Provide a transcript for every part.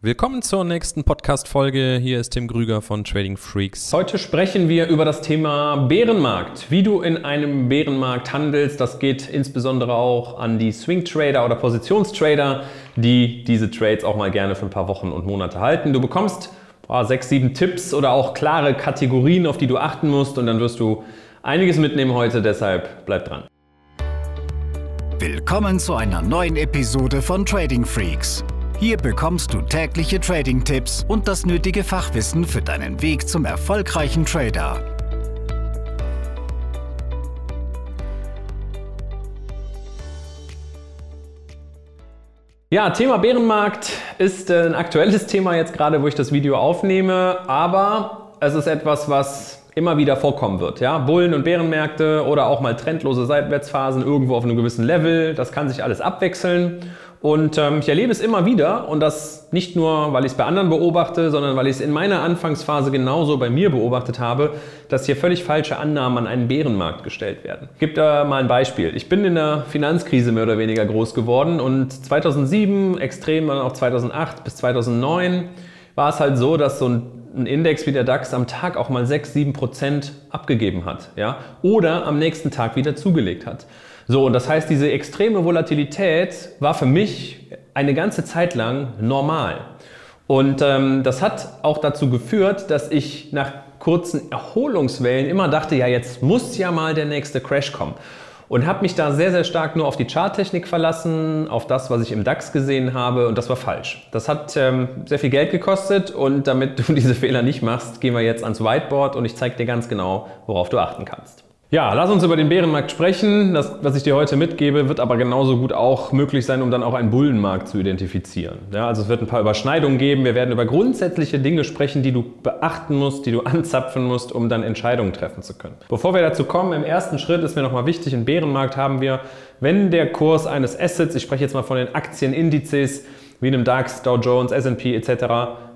Willkommen zur nächsten Podcast-Folge. Hier ist Tim Grüger von Trading Freaks. Heute sprechen wir über das Thema Bärenmarkt. Wie du in einem Bärenmarkt handelst, das geht insbesondere auch an die Swing-Trader oder Positionstrader, die diese Trades auch mal gerne für ein paar Wochen und Monate halten. Du bekommst boah, sechs, sieben Tipps oder auch klare Kategorien, auf die du achten musst und dann wirst du einiges mitnehmen heute. Deshalb bleib dran. Willkommen zu einer neuen Episode von Trading Freaks. Hier bekommst du tägliche Trading-Tipps und das nötige Fachwissen für deinen Weg zum erfolgreichen Trader. Ja, Thema Bärenmarkt ist ein aktuelles Thema jetzt gerade, wo ich das Video aufnehme, aber es ist etwas, was immer wieder vorkommen wird. Ja? Bullen- und Bärenmärkte oder auch mal trendlose Seitwärtsphasen irgendwo auf einem gewissen Level, das kann sich alles abwechseln. Und ähm, ich erlebe es immer wieder und das nicht nur, weil ich es bei anderen beobachte, sondern weil ich es in meiner Anfangsphase genauso bei mir beobachtet habe, dass hier völlig falsche Annahmen an einen Bärenmarkt gestellt werden. Ich gebe da mal ein Beispiel. Ich bin in der Finanzkrise mehr oder weniger groß geworden und 2007, extrem dann auch 2008 bis 2009, war es halt so, dass so ein Index wie der DAX am Tag auch mal 6, 7 Prozent abgegeben hat. Ja? Oder am nächsten Tag wieder zugelegt hat. So, und das heißt, diese extreme Volatilität war für mich eine ganze Zeit lang normal. Und ähm, das hat auch dazu geführt, dass ich nach kurzen Erholungswellen immer dachte, ja, jetzt muss ja mal der nächste Crash kommen. Und habe mich da sehr, sehr stark nur auf die Charttechnik verlassen, auf das, was ich im DAX gesehen habe. Und das war falsch. Das hat ähm, sehr viel Geld gekostet. Und damit du diese Fehler nicht machst, gehen wir jetzt ans Whiteboard und ich zeige dir ganz genau, worauf du achten kannst. Ja, lass uns über den Bärenmarkt sprechen. Das, was ich dir heute mitgebe, wird aber genauso gut auch möglich sein, um dann auch einen Bullenmarkt zu identifizieren. Ja, also es wird ein paar Überschneidungen geben. Wir werden über grundsätzliche Dinge sprechen, die du beachten musst, die du anzapfen musst, um dann Entscheidungen treffen zu können. Bevor wir dazu kommen, im ersten Schritt ist mir nochmal wichtig, im Bärenmarkt haben wir, wenn der Kurs eines Assets, ich spreche jetzt mal von den Aktienindizes, wie einem DAX, Dow Jones, S&P etc.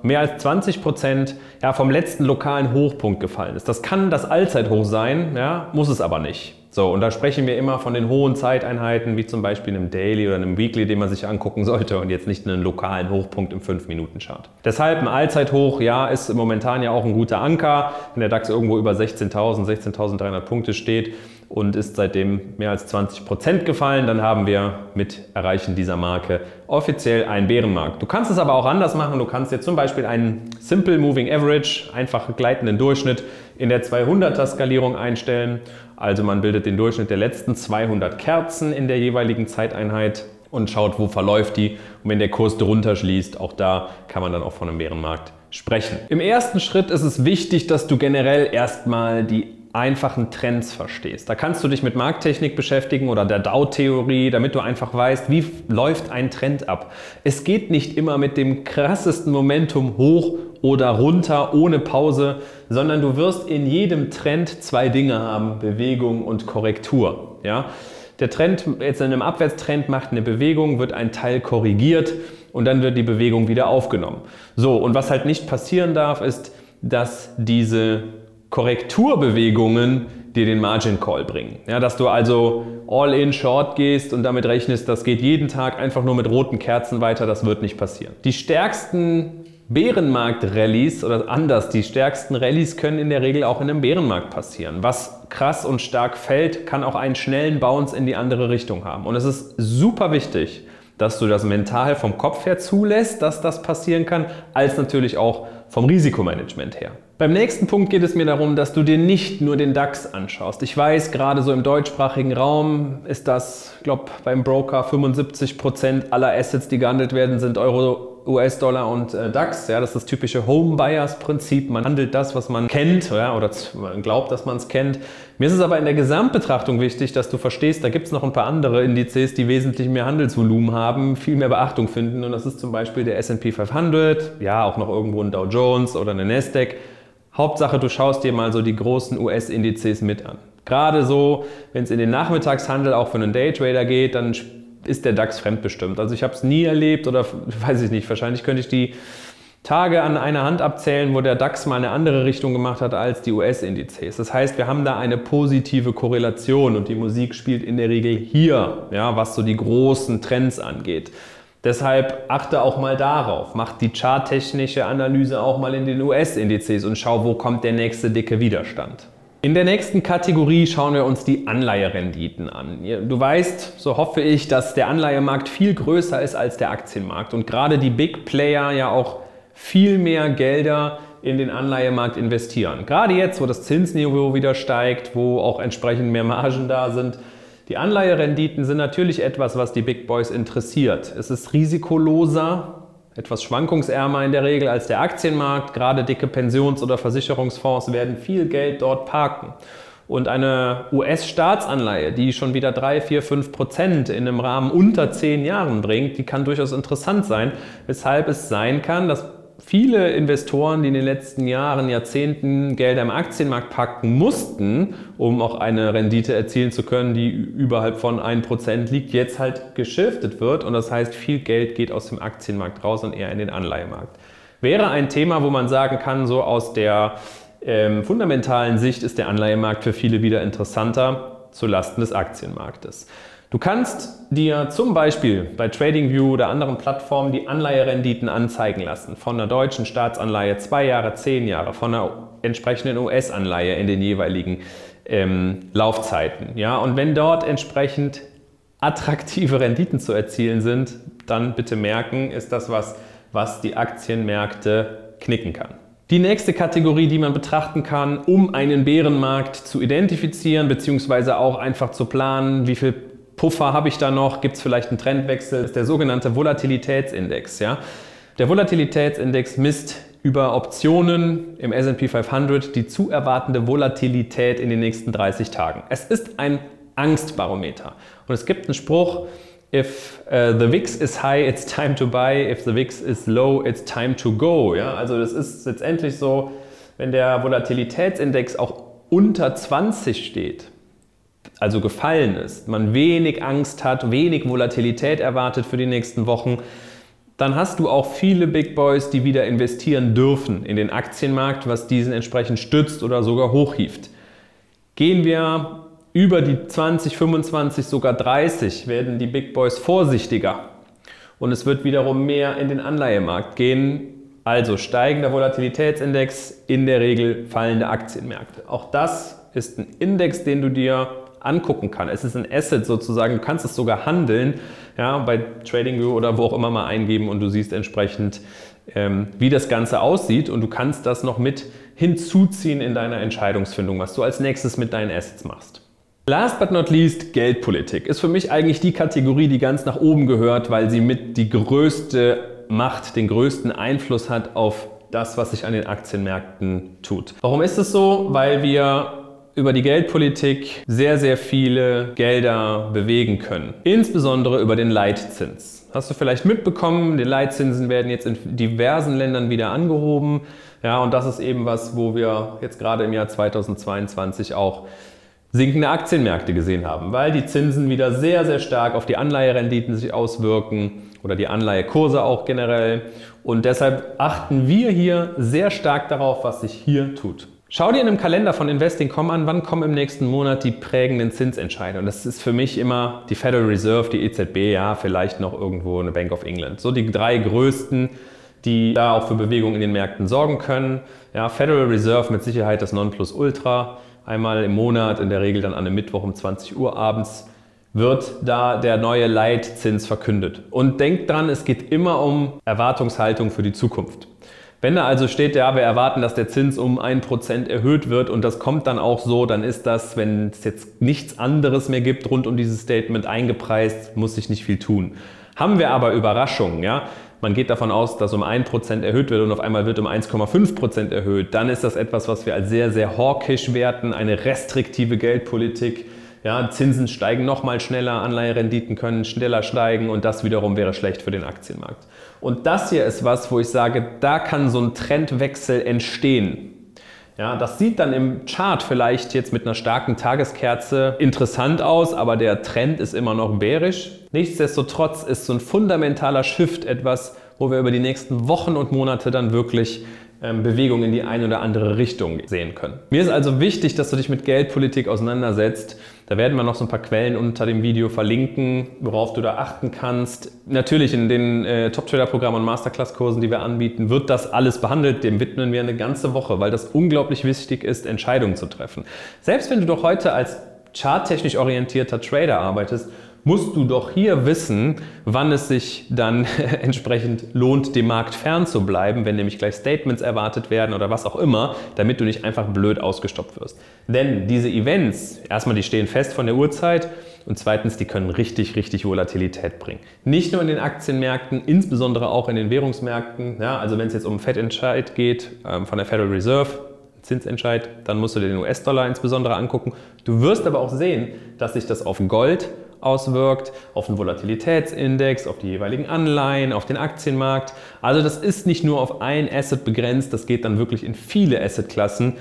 mehr als 20 Prozent ja, vom letzten lokalen Hochpunkt gefallen ist. Das kann das Allzeithoch sein, ja, muss es aber nicht. So, und da sprechen wir immer von den hohen Zeiteinheiten, wie zum Beispiel einem Daily oder einem Weekly, den man sich angucken sollte und jetzt nicht einen lokalen Hochpunkt im 5-Minuten-Chart. Deshalb ein Allzeithoch, ja, ist momentan ja auch ein guter Anker. Wenn der DAX irgendwo über 16.000, 16.300 Punkte steht, und ist seitdem mehr als 20 Prozent gefallen. Dann haben wir mit Erreichen dieser Marke offiziell einen Bärenmarkt. Du kannst es aber auch anders machen. Du kannst jetzt zum Beispiel einen Simple Moving Average, einfach gleitenden Durchschnitt in der 200er Skalierung einstellen. Also man bildet den Durchschnitt der letzten 200 Kerzen in der jeweiligen Zeiteinheit und schaut, wo verläuft die. Und wenn der Kurs drunter schließt, auch da kann man dann auch von einem Bärenmarkt sprechen. Im ersten Schritt ist es wichtig, dass du generell erstmal die einfachen Trends verstehst. Da kannst du dich mit Markttechnik beschäftigen oder der Dow-Theorie, damit du einfach weißt, wie läuft ein Trend ab. Es geht nicht immer mit dem krassesten Momentum hoch oder runter ohne Pause, sondern du wirst in jedem Trend zwei Dinge haben, Bewegung und Korrektur. Ja? Der Trend, jetzt in einem Abwärtstrend macht eine Bewegung, wird ein Teil korrigiert und dann wird die Bewegung wieder aufgenommen. So, und was halt nicht passieren darf, ist, dass diese Korrekturbewegungen dir den Margin Call bringen. Ja, dass du also all in short gehst und damit rechnest, das geht jeden Tag einfach nur mit roten Kerzen weiter, das wird nicht passieren. Die stärksten Bärenmarkt-Rallies oder anders, die stärksten Rallies können in der Regel auch in einem Bärenmarkt passieren. Was krass und stark fällt, kann auch einen schnellen Bounce in die andere Richtung haben. Und es ist super wichtig, dass du das mental vom Kopf her zulässt, dass das passieren kann, als natürlich auch vom Risikomanagement her. Beim nächsten Punkt geht es mir darum, dass du dir nicht nur den DAX anschaust. Ich weiß, gerade so im deutschsprachigen Raum ist das, ich glaube, beim Broker 75 Prozent aller Assets, die gehandelt werden, sind Euro US-Dollar und äh, DAX. Ja, das ist das typische Home-Buyers-Prinzip. Man handelt das, was man kennt ja, oder man glaubt, dass man es kennt. Mir ist es aber in der Gesamtbetrachtung wichtig, dass du verstehst, da gibt es noch ein paar andere Indizes, die wesentlich mehr Handelsvolumen haben, viel mehr Beachtung finden. Und das ist zum Beispiel der S&P 500, ja, auch noch irgendwo ein Dow Jones oder eine Nasdaq. Hauptsache, du schaust dir mal so die großen US-Indizes mit an. Gerade so, wenn es in den Nachmittagshandel auch für einen Daytrader geht, dann ist der DAX fremdbestimmt. Also ich habe es nie erlebt oder weiß ich nicht, wahrscheinlich könnte ich die Tage an einer Hand abzählen, wo der DAX mal eine andere Richtung gemacht hat als die US-Indizes. Das heißt, wir haben da eine positive Korrelation und die Musik spielt in der Regel hier, ja, was so die großen Trends angeht. Deshalb achte auch mal darauf. Mach die charttechnische Analyse auch mal in den US-Indizes und schau, wo kommt der nächste dicke Widerstand. In der nächsten Kategorie schauen wir uns die Anleiherenditen an. Du weißt, so hoffe ich, dass der Anleihemarkt viel größer ist als der Aktienmarkt und gerade die Big Player ja auch viel mehr Gelder in den Anleihemarkt investieren. Gerade jetzt, wo das Zinsniveau wieder steigt, wo auch entsprechend mehr Margen da sind, die Anleiherenditen sind natürlich etwas, was die Big Boys interessiert. Es ist risikoloser, etwas schwankungsärmer in der Regel als der Aktienmarkt. Gerade dicke Pensions- oder Versicherungsfonds werden viel Geld dort parken. Und eine US-Staatsanleihe, die schon wieder 3, 4, 5 Prozent in einem Rahmen unter 10 Jahren bringt, die kann durchaus interessant sein, weshalb es sein kann, dass viele Investoren, die in den letzten Jahren, Jahrzehnten Gelder im Aktienmarkt packen mussten, um auch eine Rendite erzielen zu können, die überhalb von 1% liegt, jetzt halt geschiftet wird. Und das heißt, viel Geld geht aus dem Aktienmarkt raus und eher in den Anleihemarkt. Wäre ein Thema, wo man sagen kann, so aus der ähm, fundamentalen Sicht ist der Anleihemarkt für viele wieder interessanter zu Lasten des Aktienmarktes. Du kannst dir zum Beispiel bei TradingView oder anderen Plattformen die Anleiherenditen anzeigen lassen. Von einer deutschen Staatsanleihe zwei Jahre, zehn Jahre, von einer entsprechenden US-Anleihe in den jeweiligen ähm, Laufzeiten. Ja? Und wenn dort entsprechend attraktive Renditen zu erzielen sind, dann bitte merken, ist das was, was die Aktienmärkte knicken kann. Die nächste Kategorie, die man betrachten kann, um einen Bärenmarkt zu identifizieren, beziehungsweise auch einfach zu planen, wie viel Puffer habe ich da noch? Gibt es vielleicht einen Trendwechsel? Das ist der sogenannte Volatilitätsindex. Ja? Der Volatilitätsindex misst über Optionen im SP 500 die zu erwartende Volatilität in den nächsten 30 Tagen. Es ist ein Angstbarometer. Und es gibt einen Spruch, if uh, the VIX is high, it's time to buy. If the VIX is low, it's time to go. Ja? Also das ist letztendlich so, wenn der Volatilitätsindex auch unter 20 steht, also gefallen ist, man wenig Angst hat, wenig Volatilität erwartet für die nächsten Wochen, dann hast du auch viele Big Boys, die wieder investieren dürfen in den Aktienmarkt, was diesen entsprechend stützt oder sogar hochhieft. Gehen wir über die 20, 25, sogar 30, werden die Big Boys vorsichtiger und es wird wiederum mehr in den Anleihemarkt gehen. Also steigender Volatilitätsindex, in der Regel fallende Aktienmärkte. Auch das ist ein Index, den du dir angucken kann. Es ist ein Asset sozusagen, du kannst es sogar handeln, ja, bei TradingView oder wo auch immer mal eingeben und du siehst entsprechend, ähm, wie das Ganze aussieht und du kannst das noch mit hinzuziehen in deiner Entscheidungsfindung, was du als nächstes mit deinen Assets machst. Last but not least, Geldpolitik ist für mich eigentlich die Kategorie, die ganz nach oben gehört, weil sie mit die größte Macht, den größten Einfluss hat auf das, was sich an den Aktienmärkten tut. Warum ist es so? Weil wir über die Geldpolitik sehr, sehr viele Gelder bewegen können. Insbesondere über den Leitzins. Hast du vielleicht mitbekommen, die Leitzinsen werden jetzt in diversen Ländern wieder angehoben. Ja, und das ist eben was, wo wir jetzt gerade im Jahr 2022 auch sinkende Aktienmärkte gesehen haben, weil die Zinsen wieder sehr, sehr stark auf die Anleiherenditen sich auswirken oder die Anleihekurse auch generell. Und deshalb achten wir hier sehr stark darauf, was sich hier tut. Schau dir in einem Kalender von Investing.com an, wann kommen im nächsten Monat die prägenden Zinsentscheidungen. Das ist für mich immer die Federal Reserve, die EZB, ja, vielleicht noch irgendwo eine Bank of England. So die drei größten, die da auch für Bewegung in den Märkten sorgen können. Ja, Federal Reserve mit Sicherheit das Nonplusultra. Einmal im Monat, in der Regel dann an einem Mittwoch um 20 Uhr abends, wird da der neue Leitzins verkündet. Und denkt dran, es geht immer um Erwartungshaltung für die Zukunft. Wenn da also steht, ja, wir erwarten, dass der Zins um 1% erhöht wird und das kommt dann auch so, dann ist das, wenn es jetzt nichts anderes mehr gibt rund um dieses Statement eingepreist, muss sich nicht viel tun. Haben wir aber Überraschungen, ja, man geht davon aus, dass um 1% erhöht wird und auf einmal wird um 1,5% erhöht, dann ist das etwas, was wir als sehr, sehr hawkisch werten, eine restriktive Geldpolitik. Ja, Zinsen steigen noch mal schneller, Anleiherenditen können schneller steigen und das wiederum wäre schlecht für den Aktienmarkt. Und das hier ist was, wo ich sage, da kann so ein Trendwechsel entstehen. Ja, das sieht dann im Chart vielleicht jetzt mit einer starken Tageskerze interessant aus, aber der Trend ist immer noch bärisch. Nichtsdestotrotz ist so ein fundamentaler Shift etwas, wo wir über die nächsten Wochen und Monate dann wirklich ähm, Bewegung in die eine oder andere Richtung sehen können. Mir ist also wichtig, dass du dich mit Geldpolitik auseinandersetzt, Da werden wir noch so ein paar Quellen unter dem Video verlinken, worauf du da achten kannst. Natürlich in den äh, Top-Trader-Programmen und Masterclass-Kursen, die wir anbieten, wird das alles behandelt. Dem widmen wir eine ganze Woche, weil das unglaublich wichtig ist, Entscheidungen zu treffen. Selbst wenn du doch heute als charttechnisch orientierter Trader arbeitest, musst du doch hier wissen, wann es sich dann entsprechend lohnt, dem Markt fern zu bleiben, wenn nämlich gleich Statements erwartet werden oder was auch immer, damit du nicht einfach blöd ausgestoppt wirst. Denn diese Events, erstmal, die stehen fest von der Uhrzeit und zweitens, die können richtig, richtig Volatilität bringen. Nicht nur in den Aktienmärkten, insbesondere auch in den Währungsmärkten. Ja, also wenn es jetzt um Fettentscheid geht ähm, von der Federal Reserve, Zinsentscheid, dann musst du dir den US-Dollar insbesondere angucken. Du wirst aber auch sehen, dass sich das auf Gold auswirkt, auf den Volatilitätsindex, auf die jeweiligen Anleihen, auf den Aktienmarkt. Also das ist nicht nur auf ein Asset begrenzt, das geht dann wirklich in viele Assetklassen,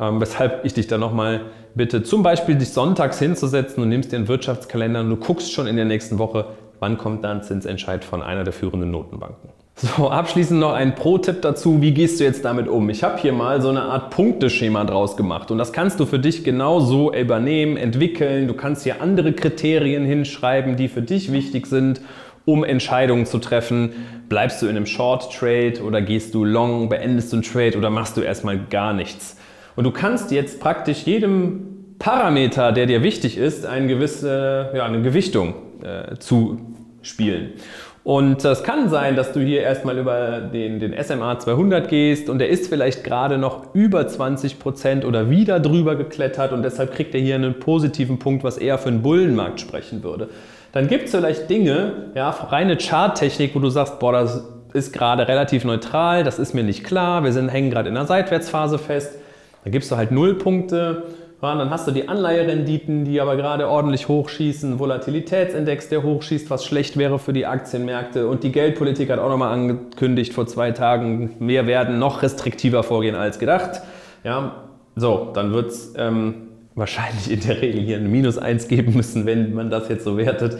ähm, weshalb ich dich da nochmal bitte, zum Beispiel dich sonntags hinzusetzen und nimmst dir einen Wirtschaftskalender und du guckst schon in der nächsten Woche, wann kommt dann Zinsentscheid von einer der führenden Notenbanken. So, abschließend noch ein Pro-Tipp dazu, wie gehst du jetzt damit um? Ich habe hier mal so eine Art Punkteschema draus gemacht und das kannst du für dich genauso übernehmen, entwickeln. Du kannst hier andere Kriterien hinschreiben, die für dich wichtig sind, um Entscheidungen zu treffen. Bleibst du in einem Short-Trade oder gehst du long, beendest du einen Trade oder machst du erstmal gar nichts? Und du kannst jetzt praktisch jedem Parameter, der dir wichtig ist, eine gewisse ja, eine Gewichtung äh, zuspielen. Und es kann sein, dass du hier erstmal über den, den SMA 200 gehst und der ist vielleicht gerade noch über 20 Prozent oder wieder drüber geklettert und deshalb kriegt er hier einen positiven Punkt, was eher für einen Bullenmarkt sprechen würde. Dann gibt es vielleicht Dinge, ja, reine Charttechnik, wo du sagst, boah, das ist gerade relativ neutral, das ist mir nicht klar, wir sind, hängen gerade in einer Seitwärtsphase fest. Dann gibst du halt Nullpunkte dann hast du die Anleiherenditen, die aber gerade ordentlich hochschießen, Volatilitätsindex, der hochschießt, was schlecht wäre für die Aktienmärkte. Und die Geldpolitik hat auch nochmal angekündigt vor zwei Tagen, wir werden noch restriktiver vorgehen als gedacht. Ja, so, dann wird es ähm, wahrscheinlich in der Regel hier ein Minus 1 geben müssen, wenn man das jetzt so wertet.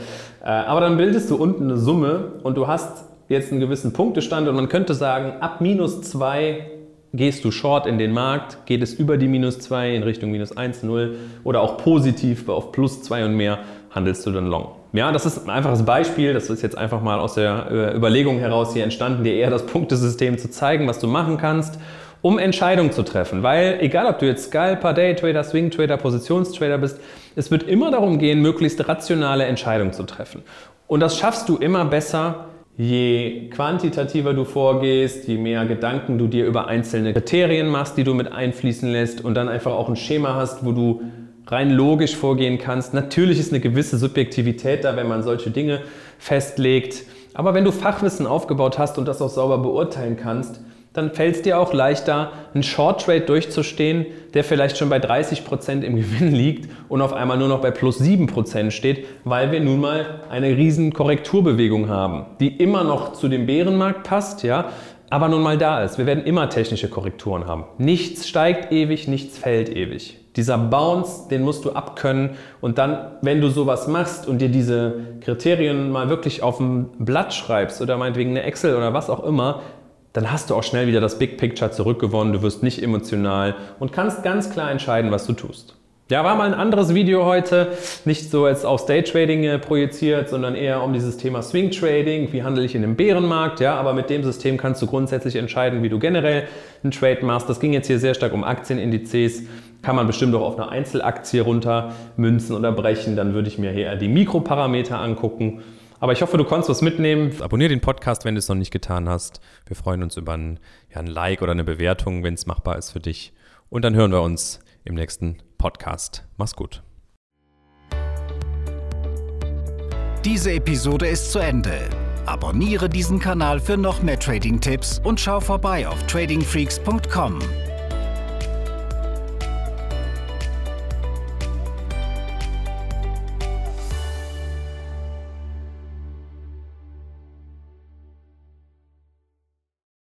Äh, aber dann bildest du unten eine Summe und du hast jetzt einen gewissen Punktestand und man könnte sagen, ab minus 2 Gehst du short in den Markt, geht es über die minus 2 in Richtung minus 1, 0 oder auch positiv auf plus 2 und mehr, handelst du dann long. Ja, das ist ein einfaches Beispiel. Das ist jetzt einfach mal aus der äh, Überlegung heraus hier entstanden, dir eher das Punktesystem zu zeigen, was du machen kannst, um Entscheidungen zu treffen. Weil egal, ob du jetzt Scalper, Daytrader, Swingtrader, Positionstrader bist, es wird immer darum gehen, möglichst rationale Entscheidungen zu treffen. Und das schaffst du immer besser, Je quantitativer du vorgehst, je mehr Gedanken du dir über einzelne Kriterien machst, die du mit einfließen lässt und dann einfach auch ein Schema hast, wo du rein logisch vorgehen kannst. Natürlich ist eine gewisse Subjektivität da, wenn man solche Dinge festlegt. Aber wenn du Fachwissen aufgebaut hast und das auch sauber beurteilen kannst, dann fällt es dir auch leichter, einen Short Trade durchzustehen, der vielleicht schon bei 30% im Gewinn liegt und auf einmal nur noch bei plus 7% steht, weil wir nun mal eine riesen Korrekturbewegung haben, die immer noch zu dem Bärenmarkt passt, ja, aber nun mal da ist. Wir werden immer technische Korrekturen haben. Nichts steigt ewig, nichts fällt ewig. Dieser Bounce, den musst du abkönnen und dann, wenn du sowas machst und dir diese Kriterien mal wirklich auf ein Blatt schreibst oder meinetwegen eine Excel oder was auch immer, dann hast du auch schnell wieder das Big Picture zurückgewonnen, du wirst nicht emotional und kannst ganz klar entscheiden, was du tust. Ja, war mal ein anderes Video heute, nicht so jetzt auf Day Trading äh, projiziert, sondern eher um dieses Thema Swing Trading, wie handle ich in dem Bärenmarkt, ja, aber mit dem System kannst du grundsätzlich entscheiden, wie du generell einen Trade machst. Das ging jetzt hier sehr stark um Aktienindizes, kann man bestimmt auch auf eine Einzelaktie runter münzen oder brechen, dann würde ich mir hier eher die Mikroparameter angucken aber ich hoffe, du konntest was mitnehmen. Abonnier den Podcast, wenn du es noch nicht getan hast. Wir freuen uns über ein, ja, ein Like oder eine Bewertung, wenn es machbar ist für dich. Und dann hören wir uns im nächsten Podcast. Mach's gut. Diese Episode ist zu Ende. Abonniere diesen Kanal für noch mehr Trading-Tipps und schau vorbei auf tradingfreaks.com.